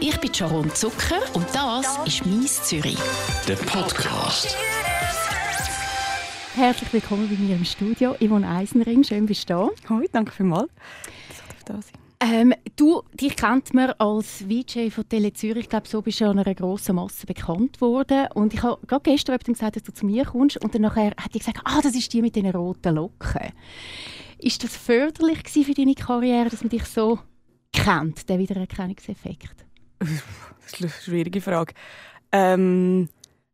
Ich bin Sharon Zucker und das ist «Mies Zürich». Der Podcast. Herzlich willkommen bei mir im Studio. Yvonne Eisenring, schön bist du da. Hoi, danke vielmals. dass ich da sein ähm, du, dich kennt man als VJ von Tele Zürich. Ich glaube, so bist du an einer grossen Masse bekannt worden. Und ich habe gerade gestern gesagt, dass du zu mir kommst. Und dann nachher hat die gesagt, ah, das ist die mit den roten Locken. Ist das förderlich für deine Karriere, dass man dich so kennt, der Wiedererkennungseffekt? Das ist eine schwierige Frage. Ähm,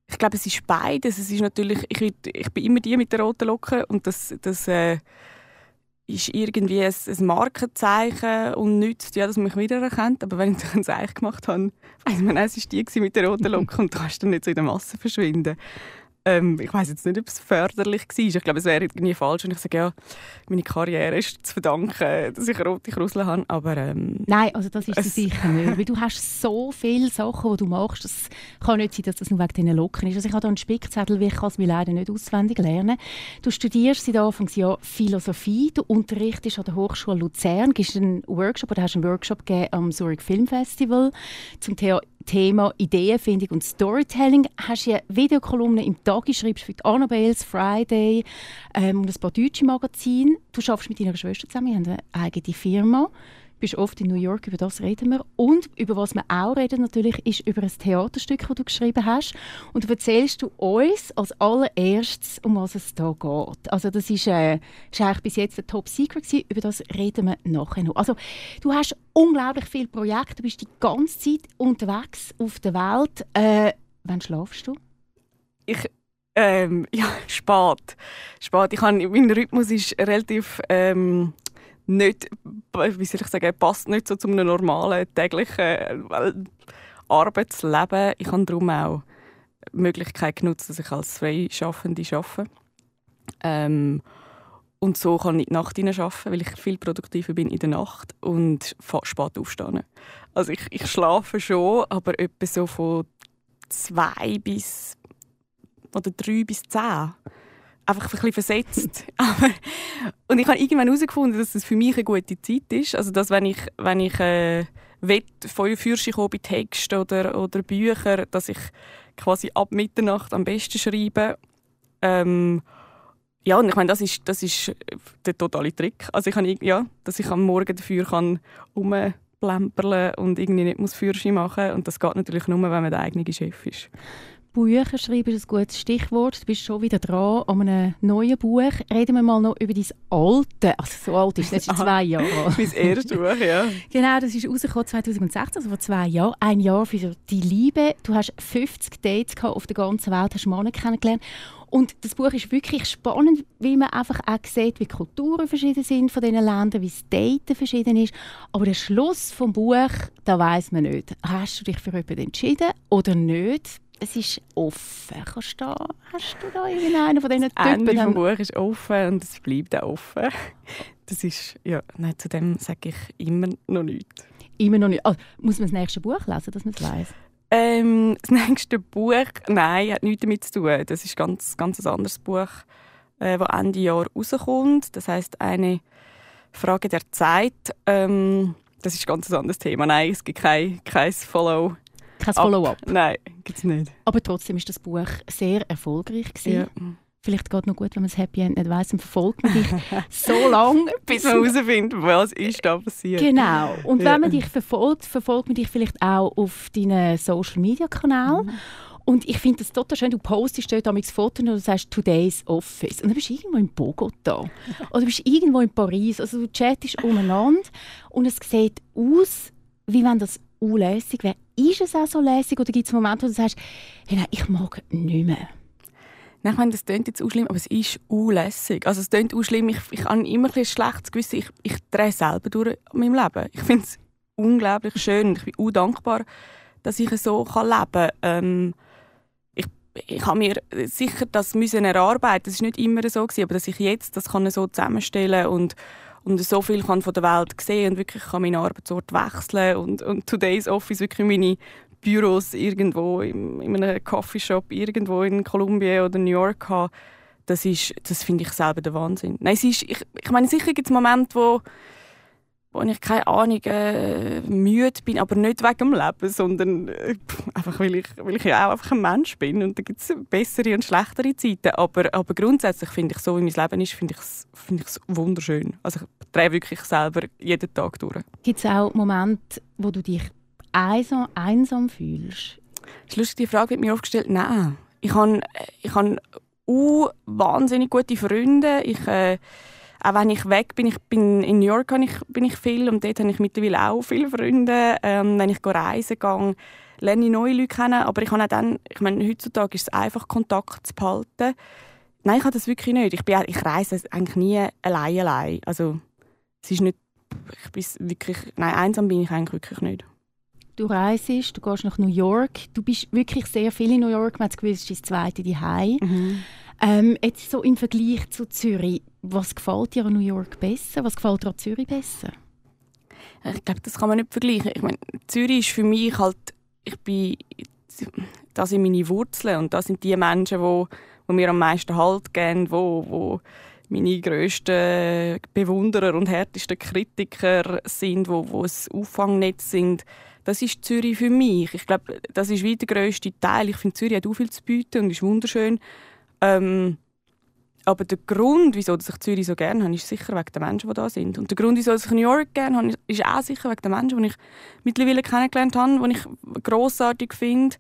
ich glaube, es ist beides. Es ist natürlich, ich, ich bin immer die mit der roten Locke und das, das äh, ist irgendwie ein, ein, Markenzeichen und nützt ja, dass man mich wiedererkennt. Aber wenn ich ein Zeichen gemacht habe, weiss man, es war die mit der roten Locke und du kannst dann nicht so in der Masse verschwinden. Ähm, ich weiß jetzt nicht, ob es förderlich war. Ich glaube, es wäre irgendwie falsch, wenn ich sage, ja, meine Karriere ist zu verdanken, dass ich rote Krusel habe. Aber, ähm, Nein, also das ist es sicher nicht. Weil du hast so viele Sachen, die du machst. Es kann nicht sein, dass das nur wegen diesen Locken ist. Also ich habe hier einen Spickzettel, wie ich kann es mir leider nicht auswendig lernen. Du studierst seit Anfangsjahr Philosophie. Du unterrichtest an der Hochschule Luzern, gibst einen Workshop oder hast einen Workshop gegeben am Zurich Film Festival zum Thema Thema Ideenfindung und Storytelling. Hast ja Videokolumnen im Tag geschrieben für die Annabelles, Friday ähm, und ein paar deutsche Magazine. Du arbeitest mit deiner Schwester zusammen, wir haben eine eigene Firma bist oft in New York, über das reden wir. Und über was wir auch reden natürlich, ist über ein Theaterstück, das du geschrieben hast. Und du erzählst du uns als allererstes, um was es da geht. Also das ist, äh, ist eigentlich bis jetzt der Top Secret gewesen. Über das reden wir nachher noch. Also du hast unglaublich viele Projekte, du bist die ganze Zeit unterwegs auf der Welt. Äh, wann schlafst du? Ich ähm, ja, spät. spät. Ich habe, mein Rhythmus ist relativ ähm, nicht, wie soll ich sagen, passt nicht so zu einem normalen täglichen äh, Arbeitsleben. Ich habe darum auch die Möglichkeit genutzt, dass ich als Freischaffende arbeite. Ähm, und so kann ich die Nacht arbeiten, weil ich viel produktiver bin in der Nacht und spät aufstehen. Also ich, ich schlafe schon, aber etwa so von zwei bis oder drei bis zehn einfach ein bisschen versetzt. und ich habe irgendwann herausgefunden, dass das für mich eine gute Zeit ist. Also, dass wenn ich, wenn ich äh, will, von Fürsche bei Texten oder, oder Büchern, dass ich quasi ab Mitternacht am besten schreibe. Ähm, ja, und ich meine, das ist, das ist der totale Trick. Also ich kann, ja, dass ich am Morgen dafür kann rumplempern und irgendwie nicht muss Fürsche machen und das geht natürlich nur, wenn man der eigene Chef ist. Bücher schreiben ist ein gutes Stichwort. Du bist schon wieder dran an einem neuen Buch. Reden wir mal noch über dein alte, also so alt ist es, jetzt zwei Jahre Mein erstes Buch, ja. Genau, das ist rausgekommen 2016, also vor zwei Jahren. Ein Jahr für die Liebe. Du hast 50 Dates auf der ganzen Welt, hast Männer kennengelernt. Und das Buch ist wirklich spannend, weil man einfach auch sieht, wie Kulturen verschieden sind von diesen Ländern, wie das Daten verschieden ist. Aber der Schluss vom Buch, da weiß man nicht. Hast du dich für jemanden entschieden oder nicht? Es ist offen. Kannst du da, hast du da irgendeinen von diesen Typen? Das Ende Buch ist offen und es bleibt auch offen. Das ist, ja, nein, zu dem sage ich immer noch nichts. Immer noch nicht. Also, muss man das nächste Buch lesen, dass man es weiss? Ähm, das nächste Buch, nein, hat nichts damit zu tun. Das ist ganz, ganz ein anderes Buch, äh, das Ende Jahr rauskommt. Das heißt eine Frage der Zeit. Ähm, das ist ein ganz anderes Thema. Nein, es gibt kein, kein Follow kein Follow-up? Nein, gibt es nicht. Aber trotzdem ist das Buch sehr erfolgreich. Gewesen. Ja. Vielleicht geht es noch gut, wenn man das Happy End nicht weiss und verfolgt man dich so lange. Bis man herausfindet, was ist da passiert. Genau. Und ja. wenn man dich verfolgt, verfolgt man dich vielleicht auch auf deinen Social-Media-Kanälen. Mhm. Und ich finde das total schön. Du postest dort ein Foto und du sagst «Today's Office». Und dann bist du irgendwo in Bogota. oder du bist irgendwo in Paris. Also du chattest umeinander und es sieht aus, wie wenn das unlässig wäre. Ist es auch so lässig oder gibt es Momente, wo du sagst, hey, nein, ich mag nicht mehr? Nein, ich meine, das klingt jetzt auch schlimm, aber es ist unlässig. Also es klingt auch schlimm, ich, ich habe immer ein schlechtes Gewissen. Ich, ich drehe selber durch in meinem Leben. Ich finde es unglaublich schön ich bin auch dankbar, dass ich so leben kann. Ähm, ich, ich habe mir sicher das müssen erarbeiten. Das ist nicht immer so gewesen, aber dass ich jetzt das kann so zusammenstellen und und so viel kann von der Welt sehen und wirklich kann meinen Arbeitsort wechseln und, und Today's Office wirklich meine Büros irgendwo in, in einem Coffeeshop irgendwo in Kolumbien oder New York haben, das das finde ich selber der Wahnsinn. Nein, es ist, ich, ich meine, sicher gibt es Momente, wo wo ich keine Ahnung äh, müde bin, aber nicht wegen dem Leben, sondern äh, einfach weil ich, weil ich ja auch einfach ein Mensch bin und da gibt es bessere und schlechtere Zeiten, aber, aber grundsätzlich finde ich, so wie mein Leben ist, finde ich es find wunderschön. Also ich drehe wirklich selber jeden Tag durch. Gibt es auch Momente, wo du dich einsam, einsam fühlst? Das ist lustig, die Frage wird mir oft gestellt. Nein, ich habe ich hab uh, wahnsinnig gute Freunde. Ich, äh, auch wenn ich weg bin, ich bin in New York ich, bin ich viel und dort habe ich mittlerweile auch viele Freunde. Ähm, wenn ich reisen gehe, lerne ich neue Leute kennen, aber ich habe auch dann, ich meine, heutzutage ist es einfach, Kontakt zu behalten. Nein, ich habe das wirklich nicht. Ich, bin, ich reise eigentlich nie allein, allein. Also, es ist nicht, ich bin wirklich, nein, einsam bin ich eigentlich wirklich nicht. Du reist, du gehst nach New York, du bist wirklich sehr viel in New York, man hat das Gefühl, es ist das zweite Zuhause. Mhm. Ähm, jetzt so im Vergleich zu Zürich, was gefällt dir an New York besser? Was gefällt dir an Zürich besser? Ich glaube, das kann man nicht vergleichen. Ich meine, Zürich ist für mich halt, ich bin, das sind meine Wurzeln und das sind die Menschen, wo, wo mir am meisten Halt geben, wo, wo meine grössten Bewunderer und härtesten Kritiker sind, wo, wo es Auffangnetz sind. Das ist Zürich für mich. Ich glaube, das ist wie der grösste Teil. Ich finde, Zürich hat auch viel zu bieten und ist wunderschön. Ähm, aber der Grund, wieso ich Zürich so gerne habe, ist sicher wegen der Menschen, die da sind. Und der Grund, wieso ich New York gerne habe, ist auch sicher wegen der Menschen, die ich mittlerweile kennengelernt habe, die ich grossartig finde.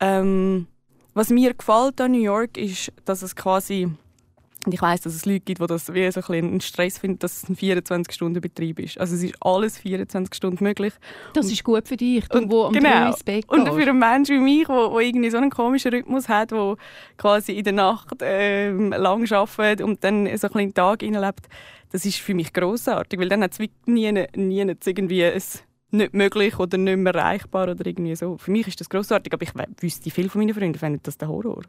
Ähm, was mir gefällt an New York ist, dass es quasi und ich weiß, dass es Leute gibt, die das wie so ein einen Stress finden, dass es ein 24-Stunden-Betrieb ist. Also es ist alles 24 Stunden möglich. Das und, ist gut für dich, du, wo am genau. ins Bett Und für einen Menschen wie mich, der irgendwie so einen komischen Rhythmus hat, der quasi in der Nacht ähm, lang arbeitet und dann so ein bisschen Tag lebt, das ist für mich grossartig, weil dann hat es nie, nie irgendwie ein nicht möglich oder nicht mehr erreichbar oder irgendwie so. Für mich ist das großartig, aber ich wüsste, viele von meinen Freunden finden das der Horror.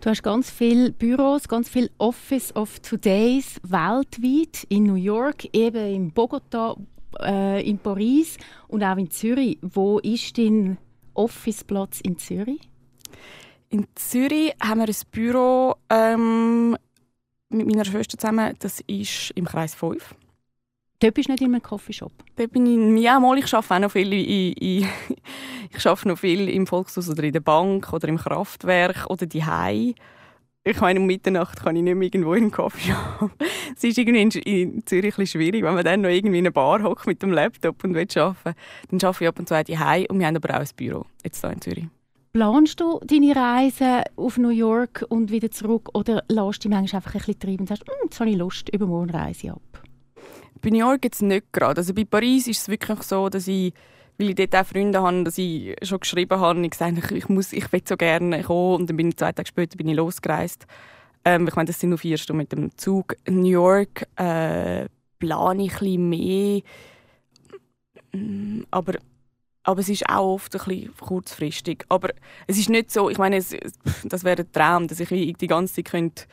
Du hast ganz viele Büros, ganz viele Office of Todays weltweit in New York, eben in Bogota, äh, in Paris und auch in Zürich. Wo ist dein Officeplatz in Zürich? In Zürich haben wir ein Büro ähm, mit meiner Schwester zusammen. Das ist im Kreis 5. Dort bist du nicht in einem Coffeeshop? Dort bin ich, ja, mal, ich arbeite auch noch viel, in, in, ich arbeite noch viel im Volkshaus oder in der Bank oder im Kraftwerk oder die Ich meine, um Mitternacht kann ich nicht mehr irgendwo in einen Coffeeshop. es ist irgendwie in Zürich ein schwierig, wenn man dann noch irgendwie in einer Bar hockt mit dem Laptop und will arbeiten. Dann arbeite ich ab und zu die und wir haben aber auch ein Büro, jetzt hier in Zürich. Planst du deine Reise auf New York und wieder zurück oder lässt du dich manchmal einfach ein bisschen treiben und sagst, hm, jetzt habe ich Lust, übermorgen reise ich ab? Bei New York jetzt nicht gerade. Also bei Paris ist es wirklich so, dass ich, weil ich dort auch Freunde habe, dass ich schon geschrieben habe und gesagt habe, ich, muss, ich will so gerne kommen. Und dann bin ich zwei Tage später bin ich losgereist. Ähm, ich meine, das sind nur vier Stunden mit dem Zug. New York äh, plane ich ein mehr. Mm, aber, aber es ist auch oft ein bisschen kurzfristig. Aber es ist nicht so, ich meine, es, das wäre ein Traum, dass ich die ganze Zeit könnte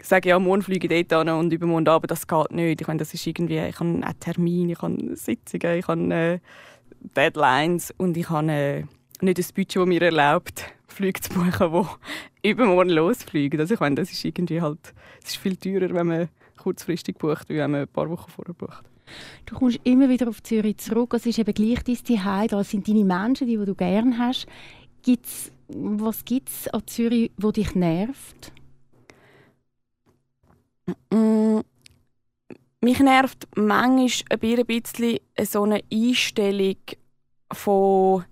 sage, ja, morgen fliege ich dort an und übermorgen aber das geht nicht. Ich meine, das ist irgendwie, ich habe einen Termin, ich habe Sitzungen, ich habe äh, Deadlines und ich habe äh, nicht ein Budget, das mir erlaubt, Flüge zu buchen, die übermorgen losfliegen. Also ich meine, das ist irgendwie halt, es ist viel teurer, wenn man kurzfristig bucht, als wenn man ein paar Wochen vorher bucht. Du kommst immer wieder auf Zürich zurück. Es ist eben gleich dein Zuhause. Das sind deine Menschen, die, die du gerne hast. Gibt's, was gibt es an Zürich, wo dich nervt? Mm, mich nervt manchmal ein bisschen so eine Einstellung von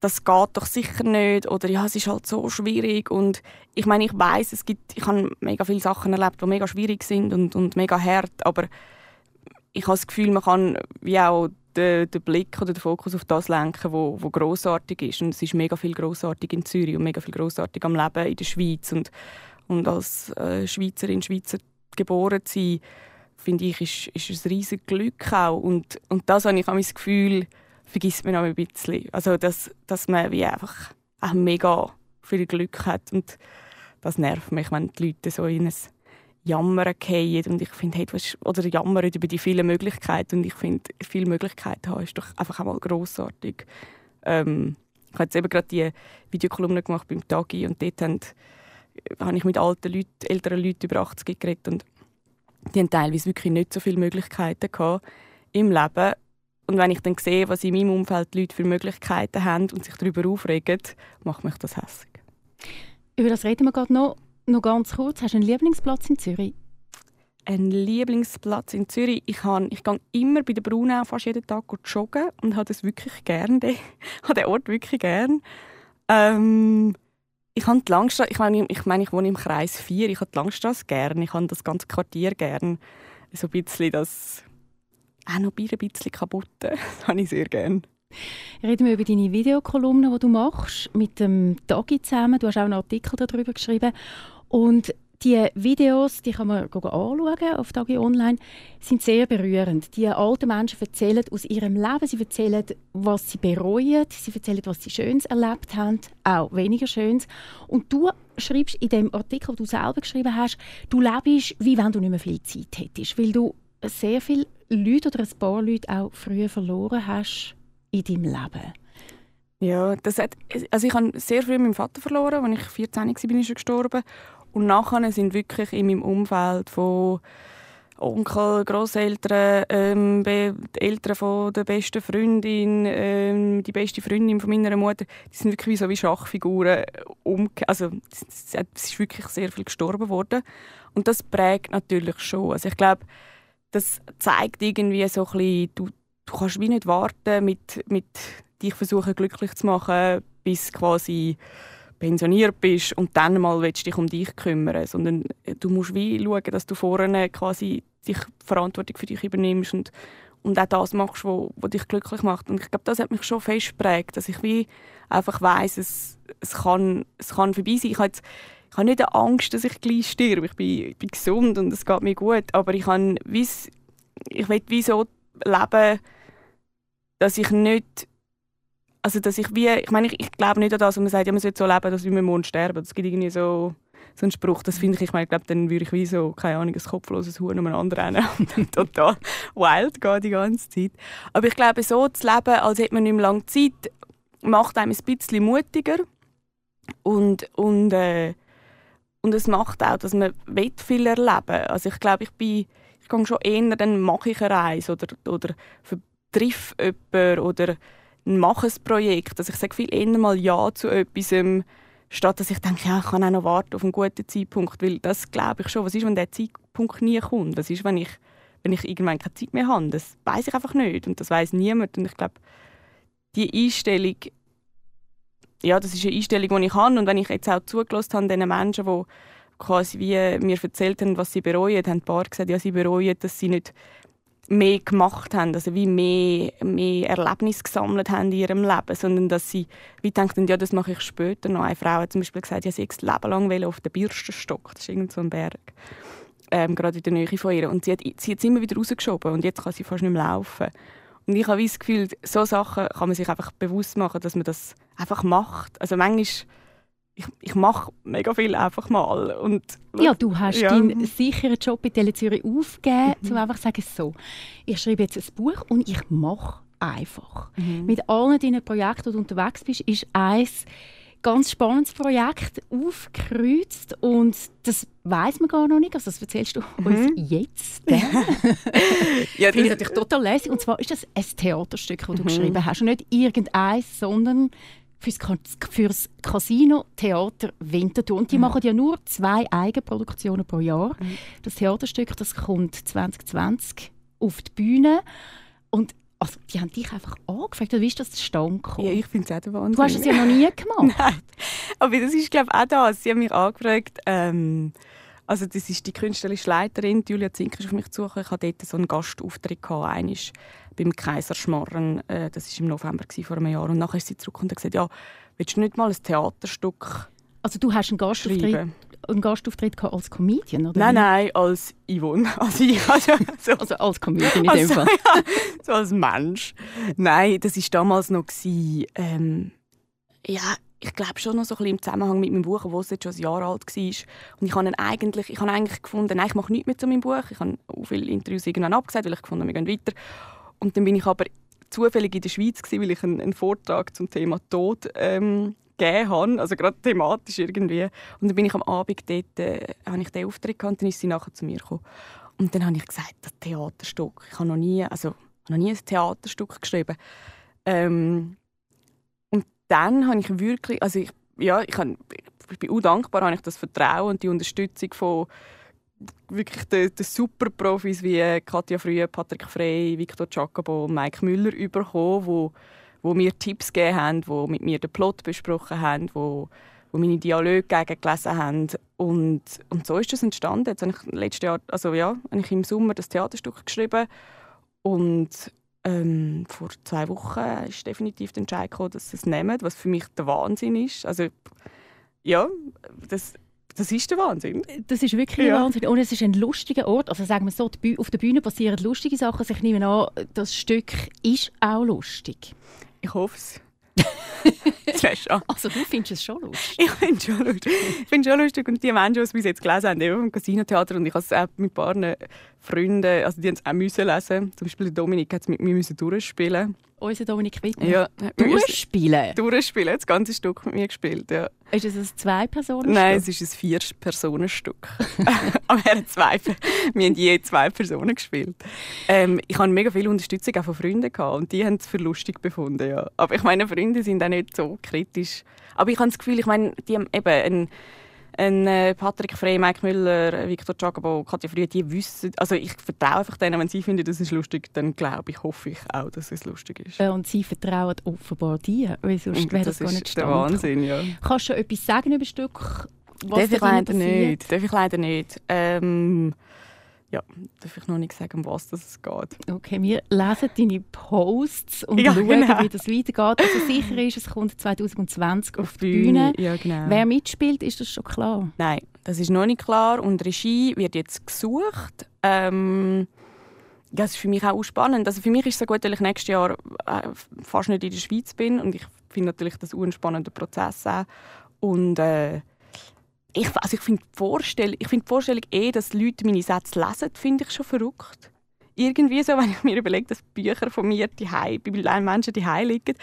das geht doch sicher nicht oder ja, es ist halt so schwierig und ich meine, ich weiß, es gibt, ich habe mega viele Sachen erlebt, die mega schwierig sind und, und mega hart, aber ich habe das Gefühl, man kann wie auch den, den Blick oder den Fokus auf das lenken, wo, wo großartig ist und es ist mega viel großartig in Zürich und mega viel großartig am Leben in der Schweiz und und als äh, Schweizerin, Schweizer geboren zu sein, finde ich, ist, ist ein riesiges Glück auch. Und, und das habe ich auch das Gefühl, vergisst man auch ein bisschen. Also, dass, dass man wie einfach auch mega viel Glück hat. Und das nervt mich, wenn die Leute so in ein Jammern fallen. Und ich finde, hey, oder jammern über die vielen Möglichkeiten. Und ich finde, viele Möglichkeiten haben ist doch einfach einmal grossartig. Ähm, ich habe jetzt eben gerade die Videokolumne gemacht beim Tagi und dort haben habe ich mit alten Leuten, älteren Leuten über 80 geredet und die haben teilweise wirklich nicht so viele Möglichkeiten gehabt, im Leben. Und wenn ich dann sehe, was in meinem Umfeld die Leute für Möglichkeiten haben und sich darüber aufregen, macht mich das hässlich. Über das reden wir gerade noch, noch ganz kurz. Hast du einen Lieblingsplatz in Zürich? Ein Lieblingsplatz in Zürich. Ich, kann, ich gehe immer bei der Brunau fast jeden Tag joggen und habe das wirklich gern. Ich habe den Ort wirklich gern. Ähm, ich habe die Langstrasse, ich meine, ich, meine, ich wohne im Kreis 4, ich habe die Langstrasse gern, ich habe das ganze Quartier gern. So ein bisschen das, auch noch ein bisschen kaputt, das habe ich sehr gern. Reden wir über deine Videokolumne, die du machst, mit dem Dagi zusammen. Du hast auch einen Artikel darüber geschrieben. Und die Videos, die kann man anschauen auf Dagi Online, sind sehr berührend. Die alten Menschen erzählen aus ihrem Leben, sie erzählen, was sie bereuen, sie erzählen, was sie Schönes erlebt haben, auch weniger Schönes. Und du schreibst in dem Artikel, den du selber geschrieben hast, du lebst, wie wenn du nicht mehr viel Zeit hättest, weil du sehr viele Leute oder ein paar Leute auch früher verloren hast in deinem Leben. Ja, das hat, also ich habe sehr früh meinen Vater verloren, als ich 14 war, bin ich schon gestorben. Und nachher sind wirklich in meinem Umfeld von Onkel, Großeltern, ähm, die Eltern von der besten Freundin, ähm, die beste Freundin von meiner Mutter, die sind wirklich wie so wie Schachfiguren umgekehrt. Also es ist wirklich sehr viel gestorben worden und das prägt natürlich schon. Also ich glaube, das zeigt irgendwie so ein bisschen, du, du kannst wie nicht warten mit, mit dich versuchen glücklich zu machen, bis quasi pensioniert bist und dann mal willst dich um dich kümmern, sondern du musst wie schauen, dass du vorne quasi dich Verantwortung für dich übernimmst und, und auch das machst, was, dich glücklich macht. Und ich glaube, das hat mich schon fest geprägt, dass ich wie einfach weiss, es, es, kann, es kann vorbei sein. Ich habe, jetzt, ich habe nicht Angst, dass ich gleich sterbe. Ich bin, ich bin gesund und es geht mir gut, aber ich, habe, ich will wie so leben, dass ich nicht also dass ich wie, ich meine, ich, ich glaube nicht an das, wo man sagt, ja, man sollte so leben, dass wir morgen sterben. Das gibt irgendwie so, so einen Spruch, das finde ich, ich meine, ich glaube, dann würde ich wie so, keine Ahnung, ein kopfloses Huhn umeinander rennen und dann total wild gehen die ganze Zeit. Aber ich glaube, so zu leben, als hätte man nicht mehr lange Zeit, macht einem ein bisschen mutiger und, und, äh, und es macht auch, dass man viel erleben Also ich glaube, ich bin, ich gehe schon eher, dann mache ich eine Reise oder, oder vertriff jemanden oder ein Projekt. Also ich sage viel eher mal Ja zu etwas, statt dass ich denke, ja, ich kann auch noch warten auf einen guten Zeitpunkt, weil das glaube ich schon. Was ist, wenn der Zeitpunkt nie kommt? Was ist, wenn ich, wenn ich irgendwann keine Zeit mehr habe? Das weiß ich einfach nicht und das weiß niemand. Und ich glaube, die Einstellung, ja, das ist eine Einstellung, die ich habe. Und wenn ich jetzt auch zugelassen habe, den Menschen, die quasi wie mir erzählt haben, was sie bereuen, haben ein paar gesagt, ja, sie bereuen, dass sie nicht mehr gemacht haben, also wie mehr, mehr Erlebnisse gesammelt haben in ihrem Leben, sondern dass sie wie denken, ja, das mache ich später noch. Eine Frau hat zum Beispiel gesagt, ja, sie das Leben lang auf den Birstenstock, das ist irgend so ein Berg, ähm, gerade in der Nähe von ihr. Und sie hat, sie hat es immer wieder rausgeschoben und jetzt kann sie fast nicht mehr laufen. Und ich habe das Gefühl, so Sachen kann man sich einfach bewusst machen, dass man das einfach macht. Also manchmal ich, ich mache mega viel einfach mal. Und, ja, du hast ja. deinen sicheren Job bei Tele Zürich aufgegeben, mhm. um einfach zu sagen, so, ich schreibe jetzt ein Buch und ich mache einfach. Mhm. Mit allen deinen Projekten, wo du unterwegs bist, ist eins ganz spannendes Projekt aufgekreuzt und das weiß man gar noch nicht. Also das erzählst du mhm. uns jetzt. ja, Finde ich natürlich total lässig. Und zwar ist das ein Theaterstück, das du mhm. geschrieben hast. Und nicht irgendeins, sondern für das Casino Theater Winterthur. Und die mhm. machen ja nur zwei Eigenproduktionen pro Jahr. Mhm. Das Theaterstück das kommt 2020 auf die Bühne. Und also, die haben dich einfach angefragt, wie ist das zustande gekommen? Ja, ich finde es auch der Wahnsinn. Du hast es ja noch nie gemacht. Nein, aber das ist glaube ich auch das. Sie haben mich angefragt, ähm, also das ist die künstlerische Leiterin, Julia Zink, ist auf mich zugekommen. Ich hatte dort so einen Gastauftritt gehabt, beim Kaiserschmarren. Äh, das war im November vor einem Jahr. Und nachher ist sie zurück und hat gesagt, ja, willst du nicht mal ein Theaterstück Also du hast einen Gastauftritt, einen Gastauftritt als Comedian, oder? Nein, nein, als Yvonne. Also, ich, also, so. also als Comedian in also, dem Fall. Ja, so als Mensch. Nein, das war damals noch... Gewesen, ähm, ja, ich glaube schon noch so ein bisschen im Zusammenhang mit meinem Buch, das jetzt schon ein Jahr alt war. Und ich habe eigentlich, ich habe eigentlich gefunden, nein, ich mache nichts mehr zu meinem Buch. Ich habe auch viele Interviews irgendwann abgesagt, weil ich gefunden wir gehen weiter. Und dann bin ich aber zufällig in der Schweiz gewesen, weil ich einen, einen Vortrag zum Thema Tod ähm, gegeben habe, also gerade thematisch irgendwie. Und dann bin ich am Abend dort, äh, habe ich den Auftritt gehabt, und dann ist sie nachher zu mir gekommen. Und dann habe ich gesagt, das Theaterstück, ich habe noch nie, also noch nie ein Theaterstück geschrieben. Ähm, und dann habe ich wirklich, also ich, ja, ich, habe, ich bin auch dankbar, habe ich das Vertrauen und die Unterstützung von wirklich den, den super wie Katja Frühe, Patrick Frey, Victor Jacobo und Mike Müller bekommen, wo, wo mir Tipps gegeben haben, wo mit mir den Plot besprochen haben, wo, wo meine Dialoge gegengelesen haben. Und, und so ist das entstanden. Jetzt habe ich letztes Jahr, also ja, habe ich im Sommer das Theaterstück geschrieben und ähm, vor zwei Wochen ist definitiv der Entscheid gekommen, dass sie es nehmen, was für mich der Wahnsinn ist. Also ja, das das ist der Wahnsinn. Das ist wirklich ja. Wahnsinn. Und es ist ein lustiger Ort. Also sagen wir so, auf der Bühne passieren lustige Sachen. Also ich nehme an, das Stück ist auch lustig. Ich hoffe es. Also du findest es schon lustig? Ich finde es schon lustig. Ich finde schon lustig. Und die Menschen, die es bis jetzt gelesen haben, eben vom Casino-Theater, und ich habe es auch mit ein paar Freunden, also die haben es auch müssen lesen. Zum Beispiel Dominik hat es mit mir müssen durchspielen unser Dominik Wittmer. Ja. Durchspielen? Durchspielen, das ganze Stück mit mir gespielt, ja. Ist es ein Zwei-Personen-Stück? Nein, es ist ein Vier-Personen-Stück. Aber wir haben, zwei, wir haben je zwei Personen gespielt. Ähm, ich hatte mega viel Unterstützung auch von Freunden gehabt, und die haben es für lustig befunden, ja. Aber ich meine, Freunde sind auch nicht so kritisch. Aber ich habe das Gefühl, ich meine, die haben eben einen ein äh, Patrick Frey, Mike Müller, Victor Jacobo, Katja Früh, die wissen, also ich vertraue einfach denen, wenn sie finden, das ist lustig, dann glaube ich, hoffe ich auch, dass es lustig ist. Äh, und sie vertrauen offenbar dir, weil sonst wäre das, das gar nicht der Wahnsinn, ja. Kannst du etwas sagen über das Stück? Was Darf ich leider nicht. Darf ich leider nicht. Ähm, ja, darf ich noch nicht sagen, um was es geht. Okay, wir lesen deine Posts und ja, schauen, genau. wie das weitergeht. Also sicher ist, es kommt 2020 auf, auf die Bühne. Ja, genau. Wer mitspielt, ist das schon klar? Nein, das ist noch nicht klar und Regie wird jetzt gesucht. Ähm, das ist für mich auch spannend. Also für mich ist es so gut, weil ich nächstes Jahr äh, fast nicht in der Schweiz bin und ich finde natürlich das ein spannender Prozess auch. Und äh, ich, also ich finde die, Vorstellung, find die Vorstellung eh, dass Leute meine Sätze lesen, finde ich schon verrückt. Irgendwie so, wenn ich mir überlege, dass Bücher von mir die bei Menschen die liegen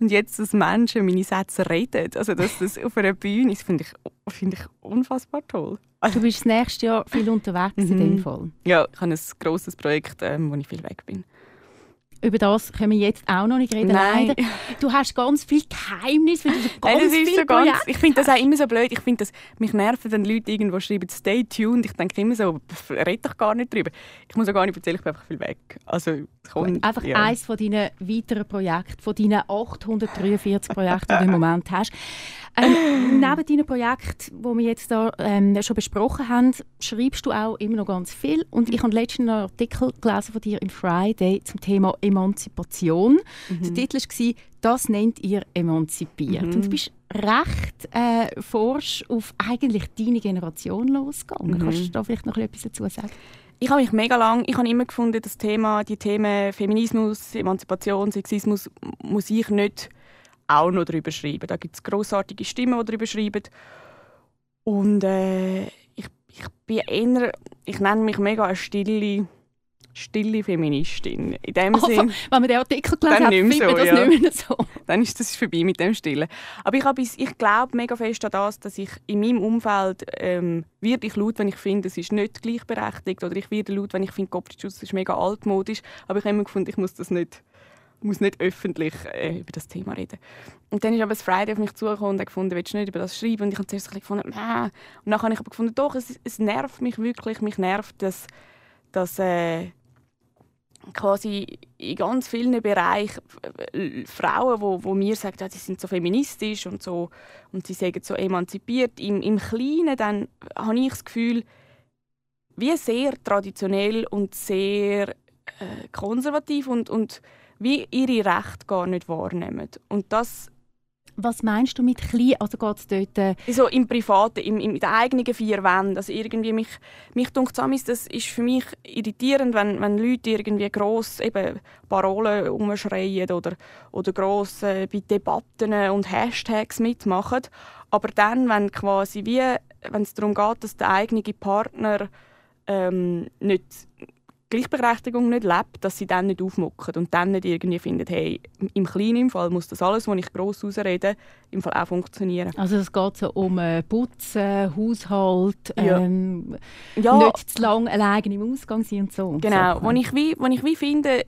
und jetzt, dass Menschen meine Sätze reden, also dass das auf einer Bühne ist, finde ich, find ich unfassbar toll. Du bist das nächste Jahr viel unterwegs in dem mhm. Fall. Ja, ich habe ein grosses Projekt, ähm, wo ich viel weg bin über das können wir jetzt auch noch nicht reden. Nein. Leider. Du hast ganz viel Geheimnis, ganz Nein, das ist so ganz, Ich finde das auch immer so blöd. Ich finde, mich nerven, wenn Leute irgendwo schreiben «Stay tuned». Ich denke immer so, red doch gar nicht drüber. Ich muss auch gar nicht erzählen, ich bin einfach viel weg. Also, kommt, einfach ja. eines von deinen weiteren Projekten, von deinen 843 Projekten, die du im Moment hast. Ähm, neben deinen Projekten, die wir jetzt da, ähm, schon besprochen haben, schreibst du auch immer noch ganz viel. Und ich habe letztens einen Artikel gelesen von dir im Friday zum Thema Emanzipation. Mhm. Der Titel war «Das nennt ihr emanzipiert». Mhm. Und du bist recht äh, forsch auf eigentlich deine Generation losgegangen. Mhm. Kannst du da vielleicht noch etwas dazu sagen? Ich habe mich mega lang, ich habe immer gefunden, das Thema, die Themen Feminismus, Emanzipation, Sexismus muss ich nicht auch noch darüber schreiben. Da gibt es grossartige Stimmen, die darüber schreiben. Und äh, ich, ich bin eher, ich nenne mich mega eine stille, stille Feministin. In dem also, Sinn, wenn man den Artikel gelesen hat, findet so, man das ja. nicht mehr so. Dann ist das vorbei mit dem Stillen. Aber ich, ich glaube mega fest an das, dass ich in meinem Umfeld ähm, werde ich laut, wenn ich finde, es ist nicht gleichberechtigt. Oder ich werde laut, wenn ich finde, Kopfschutz ist mega altmodisch. Aber ich habe immer gefunden, ich muss das nicht muss nicht öffentlich äh, über das Thema reden. Und dann ist aber das Friday auf mich zugekommen und hat gefunden, willst du nicht über das schreiben? Und ich habe zuerst gefunden, Mäh. und dann habe ich aber gefunden, doch, es, es nervt mich wirklich, mich nervt, dass, dass äh, quasi in ganz vielen Bereichen äh, Frauen, wo, wo mir sagen, ja, sie sind so feministisch und so und sie sagen so emanzipiert, im, im Kleinen dann habe ich das Gefühl, wie sehr traditionell und sehr äh, konservativ und, und wie ihre Rechte gar nicht wahrnehmen. Und das was meinst du mit klein? Also geht es dort... Äh so im Privaten, im, in den eigenen vier Wänden. Also irgendwie mich, mich dunkt das ist für mich irritierend, wenn, wenn Leute irgendwie gross eben Parolen umschreien oder, oder gross äh, bei Debatten und Hashtags mitmachen. Aber dann, wenn quasi wie, wenn es darum geht, dass der eigene Partner ähm, nicht Gleichberechtigung nicht lebt, dass sie dann nicht aufmucken und dann nicht irgendwie finden, hey, im kleinen Fall muss das alles, was ich gross ausrede, im Fall auch funktionieren. Also es geht so um äh, Putzen, Haushalt, ähm, ja. nicht zu lange alleine im Ausgang sein und so. Genau, wo ich, wie, wo ich wie finde,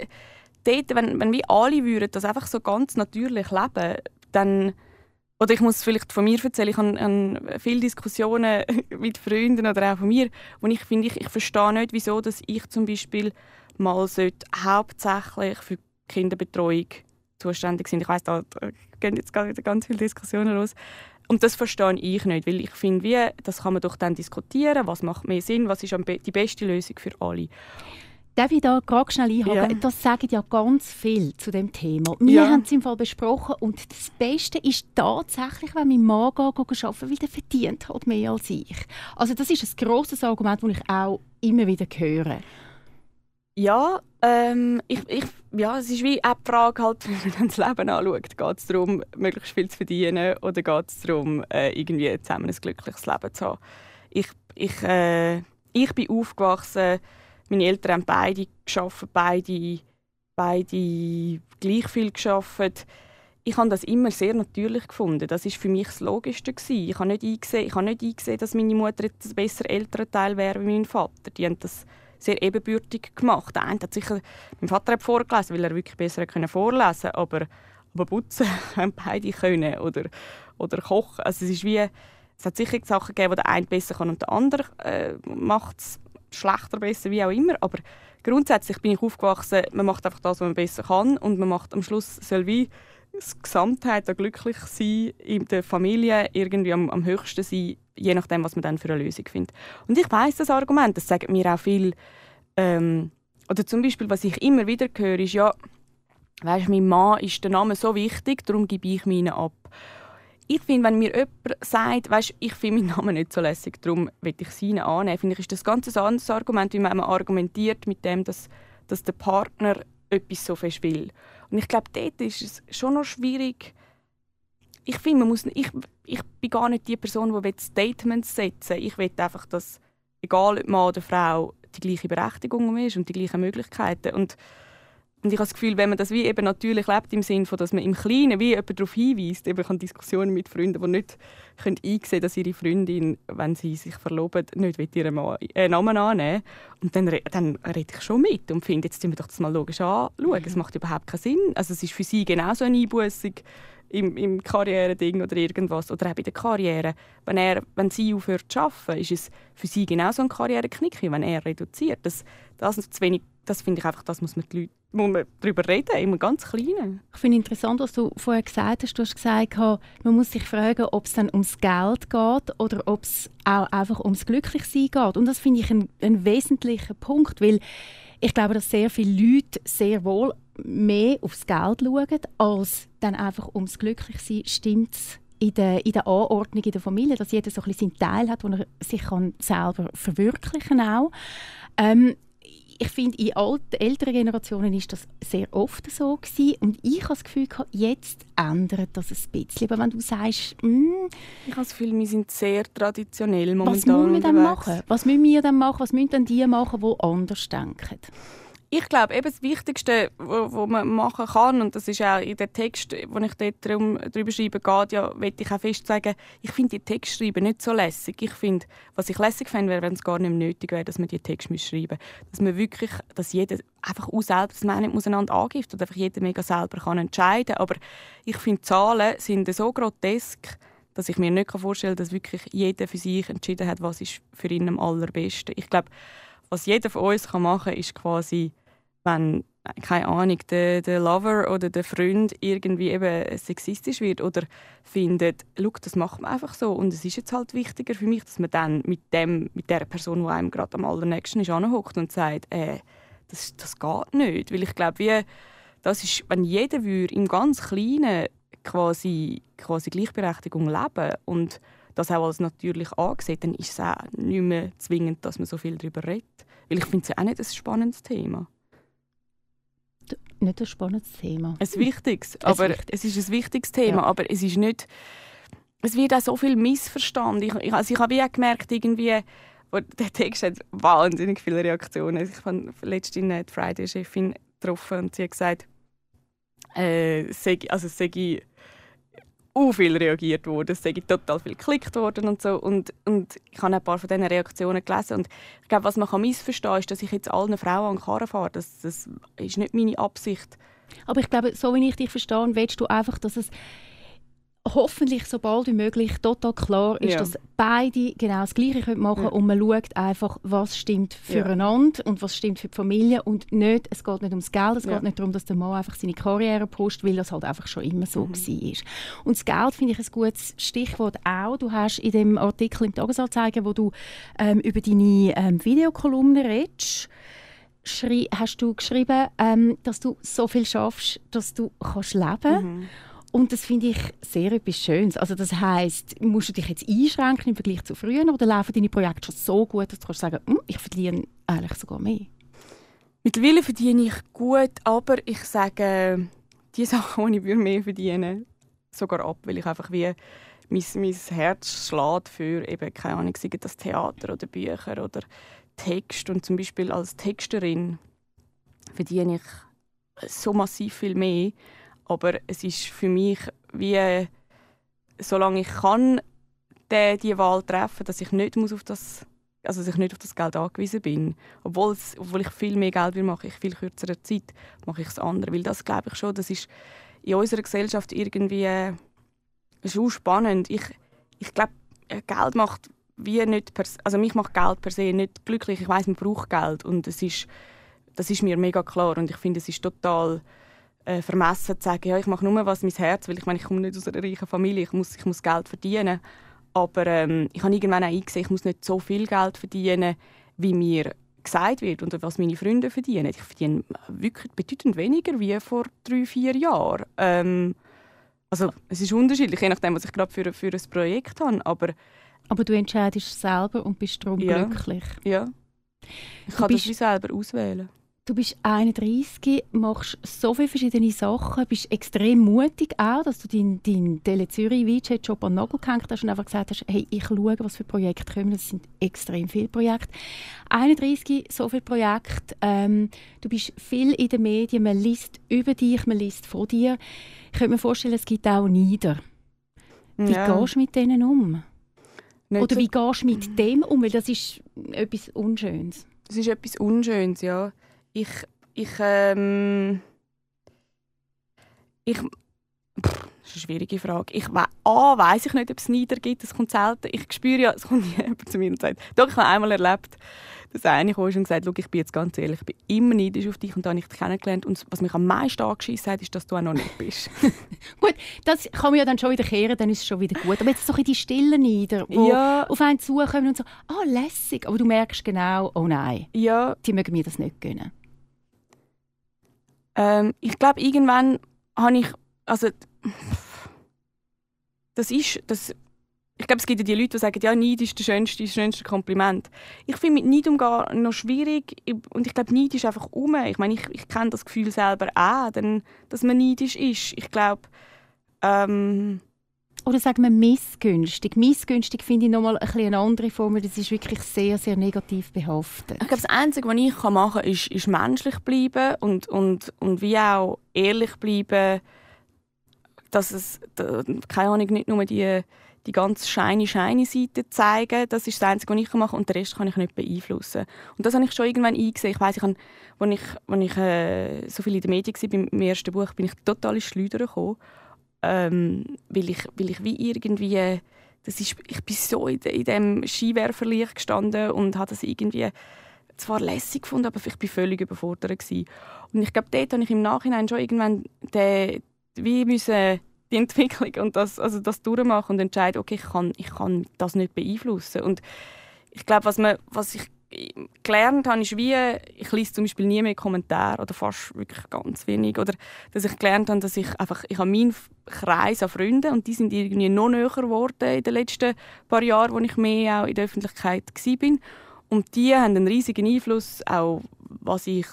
dort, wenn, wenn wir alle würden, das einfach so ganz natürlich leben, dann oder ich muss vielleicht von mir erzählen, ich habe, habe viele Diskussionen mit Freunden oder auch von mir, wo ich finde, ich, ich verstehe nicht, wieso dass ich zum Beispiel mal hauptsächlich für Kinderbetreuung zuständig sein. Ich weiß, da gehen jetzt ganz viele Diskussionen los. Und das verstehe ich nicht, weil ich finde, wie, das kann man doch dann diskutieren, was macht mehr Sinn, was ist die beste Lösung für alle. Darf ich da gerade schnell einhaken? Ja. Das sagen ja ganz viel zu dem Thema. Wir ja. haben es im Fall besprochen und das Beste ist tatsächlich, wenn mein Mann geht, geht arbeiten weil der verdient halt mehr als ich. Also das ist ein grosses Argument, das ich auch immer wieder höre. Ja, ähm, ich, ich, ja, es ist wie eine Frage, halt, wenn man das Leben anschaut. Geht es darum, möglichst viel zu verdienen oder geht es darum, äh, irgendwie zusammen ein glückliches Leben zu haben? Ich, ich, äh, ich bin aufgewachsen meine Eltern haben beide geschafft, beide, beide gleich viel geschafft. Ich habe das immer sehr natürlich gefunden. Das ist für mich das Logischste gewesen. Ich habe nicht eingesehen, ich habe nicht eingesehen, dass meine Mutter ein besser Elternteil wäre wie mein Vater. Die haben das sehr ebenbürtig gemacht. Der eine hat sicher, mein Vater hat vorgelesen, weil er wirklich besser können vorlesen aber, aber putzen haben beide können oder, oder kochen. Also es ist wie, es hat sicher Sachen gegeben, die der eine besser kann und der andere äh, macht es schlechter, besser, wie auch immer. Aber grundsätzlich bin ich aufgewachsen, man macht einfach das, was man besser kann und man macht am Schluss soll wie das Gesamtheit glücklich sein in der Familie irgendwie am, am höchsten sein, je nachdem, was man dann für eine Lösung findet. Und ich weiß das Argument, das sagt mir auch viel. Ähm, oder zum Beispiel, was ich immer wieder höre, ist ja, weißt, mein Mann ist der Name so wichtig, darum gebe ich meinen ab ich finde, wenn mir jemand sagt, weißt, ich finde meinen Namen nicht so lässig, darum will ich seinen annehmen, finde ich, ist das ganz ein anderes Argument, wie man argumentiert mit dem, dass, dass der Partner etwas so fest will. Und ich glaube, dort ist es schon noch schwierig. Ich finde, man muss, ich, ich bin gar nicht die Person, die Statements setzen will. Ich will einfach, dass, egal ob Mann oder Frau, die gleiche Berechtigung ist und die gleichen Möglichkeiten. Und und ich habe das Gefühl, wenn man das wie eben natürlich lebt, im Sinne von, dass man im Kleinen wie jemand darauf hinweist, eben ich habe Diskussionen mit Freunden, die nicht können einsehen können, dass ihre Freundin, wenn sie sich verloben, nicht ihren Mann, äh, Namen annehmen Und dann, dann rede ich schon mit und finde, jetzt müssen wir doch das mal logisch anschauen. Es macht überhaupt keinen Sinn. Also es ist für sie genauso eine Einbußung im, im Karriereding oder irgendwas oder auch bei der Karriere. Wenn, er, wenn sie aufhört zu arbeiten, ist es für sie genauso ein Karriereknick, wenn er reduziert. Das, das zu wenig das finde ich einfach, das muss man, die Leute, muss man darüber reden, immer ganz Kleinen. Ich finde interessant, was du vorher gesagt hast. Du hast gesagt, man muss sich fragen, ob es dann ums Geld geht oder ob es auch einfach ums Glücklichsein geht. Und das finde ich ein, ein wesentlicher Punkt, weil ich glaube, dass sehr viele Leute sehr wohl mehr aufs Geld schauen, als dann einfach ums Glücklichsein. Stimmt in der, in der Anordnung in der Familie, dass jeder so ein bisschen seinen Teil hat, wo er sich kann selber verwirklichen kann. Ähm, ich finde, in alten, älteren Generationen ist das sehr oft so gewesen. und ich habe das Gefühl, jetzt ändert das ein bisschen. Aber wenn du sagst, mm, ich habe das Gefühl, wir sind sehr traditionell momentan Was müssen wir dann machen? Was müssen wir dann machen? Was müssen dann die machen, die anders denken? Ich glaube, eben das Wichtigste, was man machen kann, und das ist auch in dem Text, wo ich dort drum, drüber schreibe, geht, ja, will ich auch fest sagen, ich finde die Textschreiben nicht so lässig. Ich finde, was ich lässig fände, wäre, wenn es gar nicht nötig wäre, dass man die Texte schreiben muss. Dass man wirklich, dass jeder einfach auch selber, dass man nicht miteinander angibt und einfach jeder mega selber kann entscheiden kann. Aber ich finde, Zahlen sind so grotesk, dass ich mir nicht vorstellen kann, dass wirklich jeder für sich entschieden hat, was ist für ihn am allerbesten. Ich glaube, was jeder von uns machen kann, ist quasi wenn, keine Ahnung, der, der Lover oder der Freund irgendwie eben sexistisch wird oder findet, das macht man einfach so. Und es ist jetzt halt wichtiger für mich, dass man dann mit dem, mit der Person, die einem gerade am allernächsten ist, anhockt und sagt, äh, das, das geht nicht, weil ich glaube, wie, das ist, wenn jeder würde im ganz Kleinen quasi, quasi Gleichberechtigung leben und das auch als natürlich angesehen, dann ist es auch nicht mehr zwingend, dass man so viel darüber redet. Weil ich finde es ja auch nicht ein spannendes Thema nicht ein spannendes Thema. Ein wichtiges, aber wichtig. es ist ein wichtiges Thema, ja. aber es ist nicht, es wird auch so viel missverstanden. Ich, ich, also ich habe auch gemerkt, irgendwie, der Text hat wahnsinnig viele Reaktionen. Ich habe letztens die Friday-Chefin getroffen und sie hat gesagt, äh, sei, also sei uh, viel reagiert worden, es sei total viel geklickt worden und so. Und, und ich habe ein paar von diesen Reaktionen gelesen. Und ich glaube, was man kann missverstehen kann, ist, dass ich jetzt allen Frauen an den Karren fahre. Das, das ist nicht meine Absicht. Aber ich glaube, so wie ich dich verstehe, willst du einfach, dass es hoffentlich so bald wie möglich total klar ist, ja. dass beide genau das Gleiche machen können ja. und man schaut einfach, was stimmt füreinander ja. und was stimmt für die Familie und nicht, es geht nicht ums Geld, es geht nicht darum, dass der Mann einfach seine Karriere pusht, weil das halt einfach schon immer so mhm. war. Und das Geld finde ich ein gutes Stichwort auch. Du hast in dem Artikel im Tagesanzeiger, wo du ähm, über deine ähm, Videokolumne redest, hast du geschrieben, ähm, dass du so viel schaffst, dass du kannst leben kannst. Mhm. Und das finde ich sehr etwas Schönes. Also das heißt, musst du dich jetzt einschränken im Vergleich zu früher oder laufen deine Projekte schon so gut, dass du kannst sagen, hm, ich verdiene eigentlich sogar mehr? Mittlerweile verdiene ich gut, aber ich sage, die Sachen, die ich mehr verdiene, sogar ab, weil ich einfach wie mein, mein Herz schlägt für eben, keine Ahnung, das Theater oder Bücher oder Text. Und zum Beispiel als Texterin verdiene ich so massiv viel mehr aber es ist für mich wie, solange ich kann, die, die Wahl treffen, dass ich nicht muss auf das also dass ich nicht auf das Geld angewiesen bin. Obwohl, obwohl ich viel mehr Geld will, mache ich viel kürzerer Zeit, mache ich es andere. Weil das glaube ich schon, das ist in unserer Gesellschaft irgendwie äh, schon spannend. Ich, ich glaube, äh, Geld macht wie nicht per, also mich macht Geld per se nicht glücklich. Ich weiß, man braucht Geld und es ist, das ist mir mega klar und ich finde, es ist total äh, vermessen zu sagen, ja, ich mache nur was mein Herz, weil ich meine, ich komme nicht aus einer reichen Familie, ich muss, ich muss Geld verdienen. Aber ähm, ich habe irgendwann auch eingesehen, ich muss nicht so viel Geld verdienen, wie mir gesagt wird und was meine Freunde verdienen. Ich verdiene wirklich bedeutend weniger wie vor drei, vier Jahren. Ähm, also es ist unterschiedlich, je nachdem, was ich gerade für, für ein Projekt habe. Aber, aber du entscheidest selber und bist darum ja, glücklich. Ja. Ich du kann das wie selber auswählen. Du bist 31, machst so viele verschiedene Sachen, bist extrem mutig auch, dass du deinen dein Tele Zürich VJ-Job an den Nagel gehängt hast und einfach gesagt hast, hey, ich schaue, was für Projekte kommen. Das sind extrem viele Projekte. 31, so viele Projekte. Ähm, du bist viel in den Medien, man liest über dich, man liest von dir. Ich könnte mir vorstellen, es gibt auch Nieder. Wie ja. gehst du mit denen um? Nicht Oder wie gehst du mit dem um? Weil das ist etwas Unschönes. Das ist etwas Unschönes, ja ich, ich, ähm, ich, pff, das ist eine schwierige Frage. Ich, A, weiss ich nicht, ob es Nieder gibt, das kommt selten. Ich spüre ja, es kommt jemand zu mir und sagt, doch, ich habe einmal erlebt, dass einer kam und gesagt hat, ich bin jetzt ganz ehrlich, ich bin immer neidisch auf dich und da habe ich dich kennengelernt und was mich am meisten angeschissen hat, ist, dass du auch noch nicht bist. gut, das kann man ja dann schon wieder kehren, dann ist es schon wieder gut. Aber jetzt so in die stillen Nieder, die ja. auf einen zukommen und so, ah, oh, lässig, aber du merkst genau, oh nein, ja. die mögen mir das nicht gönnen. Ähm, ich glaube, irgendwann habe ich, also das ist, das, ich glaube, es gibt ja die Leute, die sagen, ja, Neid ist das schönste, das schönste Kompliment. Ich finde mit Neid umgehen noch schwierig und ich glaube, Neid ist einfach um. Ich meine, ich, ich kenne das Gefühl selber auch, denn, dass man neidisch ist. Ich glaube, ähm, oder sagen wir missgünstig. Missgünstig finde ich nochmal ein eine andere Formel. Das ist wirklich sehr, sehr negativ behaftet. Ich glaube, das Einzige, was ich machen kann, ist, ist menschlich bleiben und, und, und wie auch ehrlich bleiben, dass es, keine Ahnung, nicht nur die, die ganz shiny, shiny Seite zeigen. Das ist das Einzige, was ich machen kann und den Rest kann ich nicht beeinflussen. Und das habe ich schon irgendwann eingesehen. Ich weiss, ich habe, als ich, als ich äh, so viel in den Medien war, beim ersten Buch, bin ich total ins Schleudern gekommen ähm, weil, ich, weil ich wie irgendwie, das ist, ich bin so in, in dem Skiwerferlicht gestanden und habe das irgendwie zwar lässig gefunden, aber ich war völlig überfordert gewesen. Und ich glaube, dort habe ich im Nachhinein schon irgendwann den, wie müssen die Entwicklung und das, also das durchmachen und entscheiden, okay, ich kann, ich kann das nicht beeinflussen. Und ich glaube, was, was ich gelernt habe, ist wie, ich lese zum Beispiel nie mehr Kommentare oder fast wirklich ganz wenig. Oder dass ich gelernt habe, dass ich einfach, ich habe meinen Kreis an Freunden und die sind irgendwie noch näher geworden in den letzten paar Jahren, wo ich mehr auch in der Öffentlichkeit war. Und die haben einen riesigen Einfluss, auch was ich,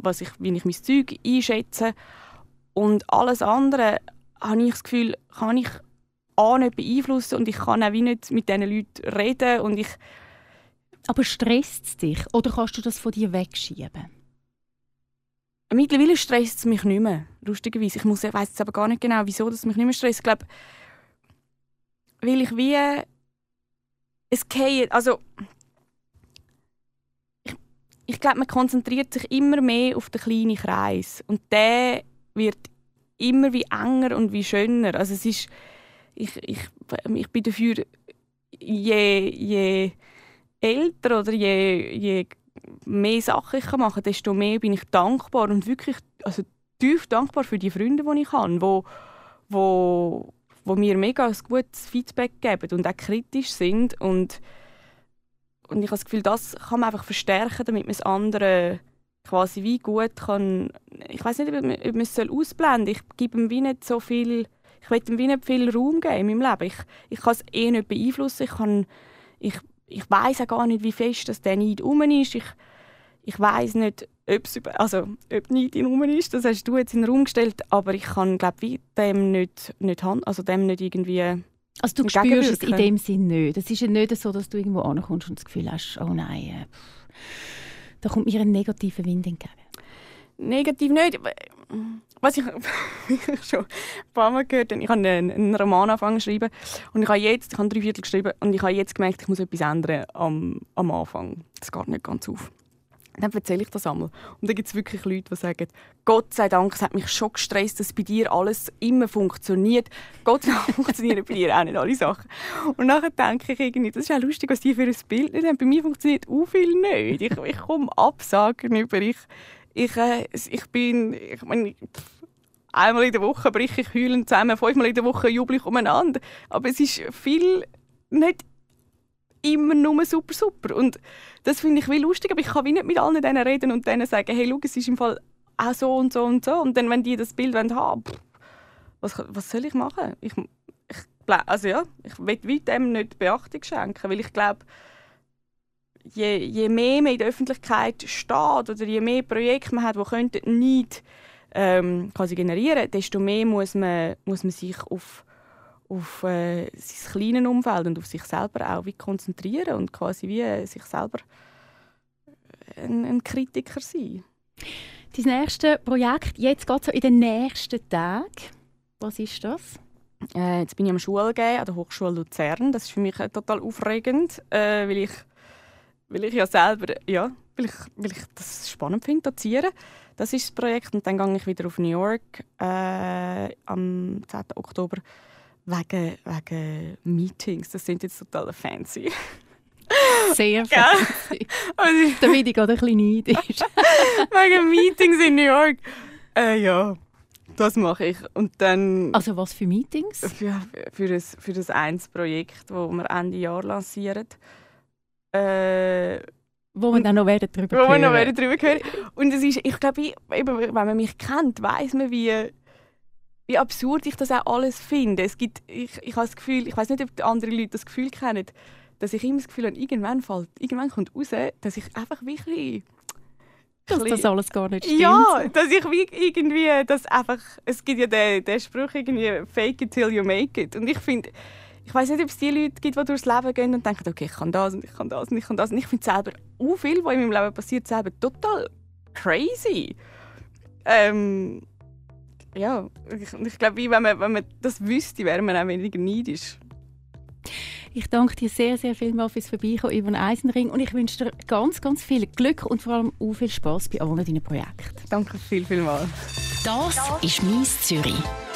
was ich, wie ich mein Zeug einschätze. Und alles andere, habe ich das Gefühl, kann ich A nicht beeinflussen und ich kann auch wie nicht mit diesen Leuten reden und ich aber stresst es dich oder kannst du das von dir wegschieben? Mittlerweile stresst es mich nicht mehr, lustigerweise. Ich, muss, ich weiss jetzt aber gar nicht genau, wieso das mich nicht mehr stresst. Ich glaube, weil ich wie es geht, also ich, ich glaube, man konzentriert sich immer mehr auf den kleinen Kreis und der wird immer wie enger und wie schöner. Also es ist, ich, ich, ich bin dafür, je, je älter oder je, je mehr Sachen ich machen kann, desto mehr bin ich dankbar und wirklich also tief dankbar für die Freunde, die ich habe, wo, wo, wo mir mega ein gutes Feedback geben und auch kritisch sind und und ich habe das Gefühl, das kann man einfach verstärken, damit man das andere quasi wie gut kann. Ich weiß nicht, ob man, ob man es ausblenden soll. Ich gebe ihm wie nicht so viel. Ich will ihm wie nicht viel Raum geben in meinem Leben. Ich, ich kann es eh nicht beeinflussen. Ich, kann, ich, ich weiß auch gar nicht, wie fest das der Neid um ist. Ich, ich weiß nicht, ob's, also, ob Neid in rum ist. Das hast du jetzt in den Raum gestellt. Aber ich kann, glaube dem nicht, nicht, also dem nicht irgendwie also du spürst es in dem Sinn nicht. Es ist ja nicht so, dass du irgendwo ankommst und das Gefühl hast, oh nein, äh, da kommt mir ein negativer Wind entgegen. Negativ nicht. Was ich, ich schon ein paar Mal gehört habe, ich habe einen, Roman angefangen zu schreiben und ich habe jetzt, ich habe drei Viertel geschrieben und ich habe jetzt gemerkt, ich muss etwas ändern am, am Anfang. Das geht nicht ganz auf dann erzähle ich das einmal. Und dann gibt es wirklich Leute, die sagen, Gott sei Dank, es hat mich schon gestresst, dass bei dir alles immer funktioniert. Gott sei Dank funktionieren bei dir auch nicht alle Sachen. Und nachher denke ich irgendwie, das ist auch lustig, was die für ein Bild nicht haben. Bei mir funktioniert auch viel nicht. Ich, ich komme Absagen über. Ich, ich, äh, ich bin, ich meine, einmal in der Woche breche ich heulend zusammen, fünfmal in der Woche jubel ich umeinander. Aber es ist viel nicht immer nur super, super. Und das finde ich wie lustig, aber ich kann wie nicht mit allen denen reden und denen sagen, hey, schau, es ist im Fall auch so und so und so. Und dann, wenn die das Bild haben wollen, was, was soll ich machen? Ich, ich also ja, ich will dem nicht Beachtung schenken, weil ich glaube, je, je mehr man in der Öffentlichkeit steht oder je mehr Projekte man hat, die nicht ähm, quasi generieren, desto mehr muss man, muss man sich auf auf äh, sein kleines Umfeld und auf sich selber auch wie konzentrieren und quasi wie äh, sich selber ein, ein, Kritiker sein. Dein nächste Projekt, jetzt geht so in den nächsten Tagen. Was ist das? Äh, jetzt bin ich am Schulgehen an der Hochschule Luzern. Das ist für mich äh, total aufregend, äh, weil, ich, weil ich ja selber, ja, weil ich, weil ich das spannend finde, dozieren. Das ist das Projekt und dann gehe ich wieder auf New York äh, am 10. Oktober wegen, wegen Meetings. Das sind jetzt total fancy. Sehr fancy. Also, da bin ich gerade ein bisschen neidisch. wegen Meetings in New York. Äh, ja, das mache ich. Und dann, also was für Meetings? Für, für, ein, für das eins Projekt, das wir Ende Jahr lancieren. Äh, wo wir dann noch werden drüber wo hören. Wo wir noch drüber hören. Und es ist, ich glaube, wenn man mich kennt, weiß man, wie wie absurd ich das auch alles finde. Es gibt, ich, ich habe das Gefühl, ich weiß nicht, ob andere Leute das Gefühl kennen, dass ich immer das Gefühl habe, irgendwann fällt, irgendwann kommt raus, dass ich einfach wirklich dass das alles gar nicht stimmt. Ja, dass ich wie irgendwie, dass einfach, es gibt ja den, den Spruch irgendwie, fake it till you make it. Und ich finde, ich weiß nicht, ob es die Leute gibt, die durchs Leben gehen und denken, okay, ich kann das und ich kann das und ich kann das. Und ich finde selber, auch viel, was in meinem Leben passiert, selber total crazy. Ähm, ja, ich, ich glaube, wenn man, wenn man das wüsste, wäre man auch weniger neidisch. Ich danke dir sehr, sehr vielmals fürs Vorbeikommen über den Eisenring und ich wünsche dir ganz, ganz viel Glück und vor allem auch viel Spaß bei allen deinen Projekten. Danke viel, vielmals. Das ist «Mies Zürich».